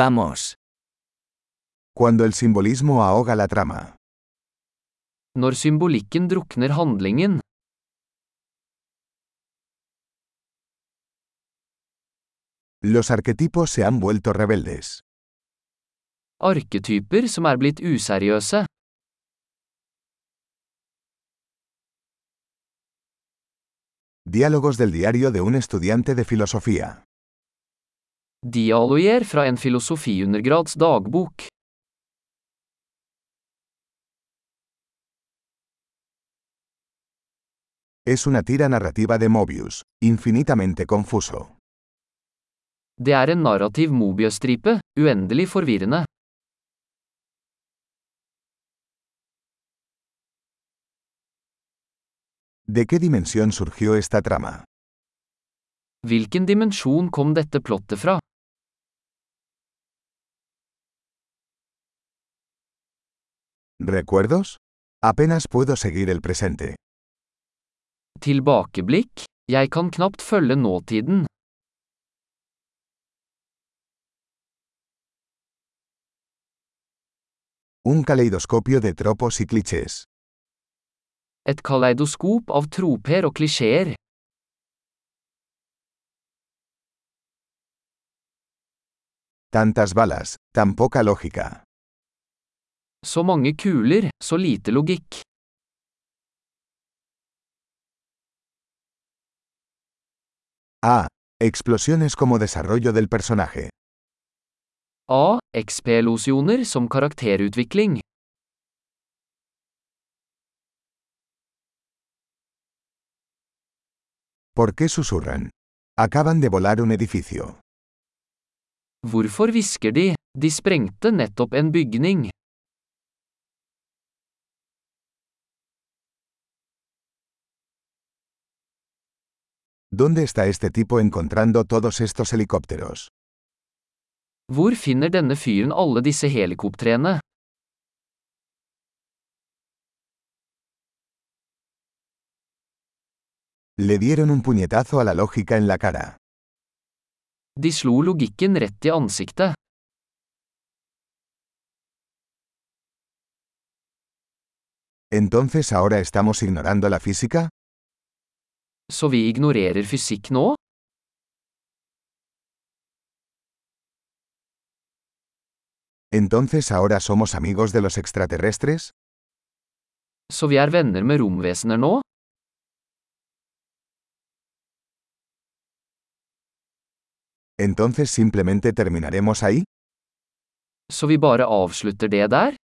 Vamos. Cuando el simbolismo ahoga la trama. Når symbolikken drukner handlingen. Los arquetipos se han vuelto rebeldes. Arketyper som er blitt useriøse. Diálogos del diario de un estudiante de filosofía. Dialoger fra en filosofiundergrads dagbok. Es una tira narrativa de Mobius, infinitamente confuso. Det er en narrativ Mobius-stripe, uendelig forvirrende. ¿De qué dimensión surgió esta trama? Hvilken dimensjon kom dette plottet fra? ¿Recuerdos? Apenas puedo seguir el presente. Tilbakeblikk? Jeg kan knapt følge nåtiden. Un caleidoscopio de tropos y clichés. Et kaleidoskop av troper og klisjeer. Tantas balas, tan poca lógica. Så mange kuler, så lite logikk. A. explosiones como desarrollo del personaje. A. XP-losjoner som karakterutvikling. ¿Por qué susurran? Acaban de volar un edificio. Hvorfor hvisker de? De sprengte nettopp en bygning. ¿Dónde está este tipo encontrando todos estos helicópteros? Hvor finner denne fyren alle disse helikoptrene? Le dieron un puñetazo a la lógica en la cara. De slo logikken rett i ansiktet. ¿Entonces ahora estamos ignorando la física? Så vi ignorerer fysikk nå? ¿Entonces ahora somos amigos de los extraterrestres? Så vi er venner med romvesener nå? ¿Entonces simplemente terminaremos ahí? Så vi bare avslutter det der?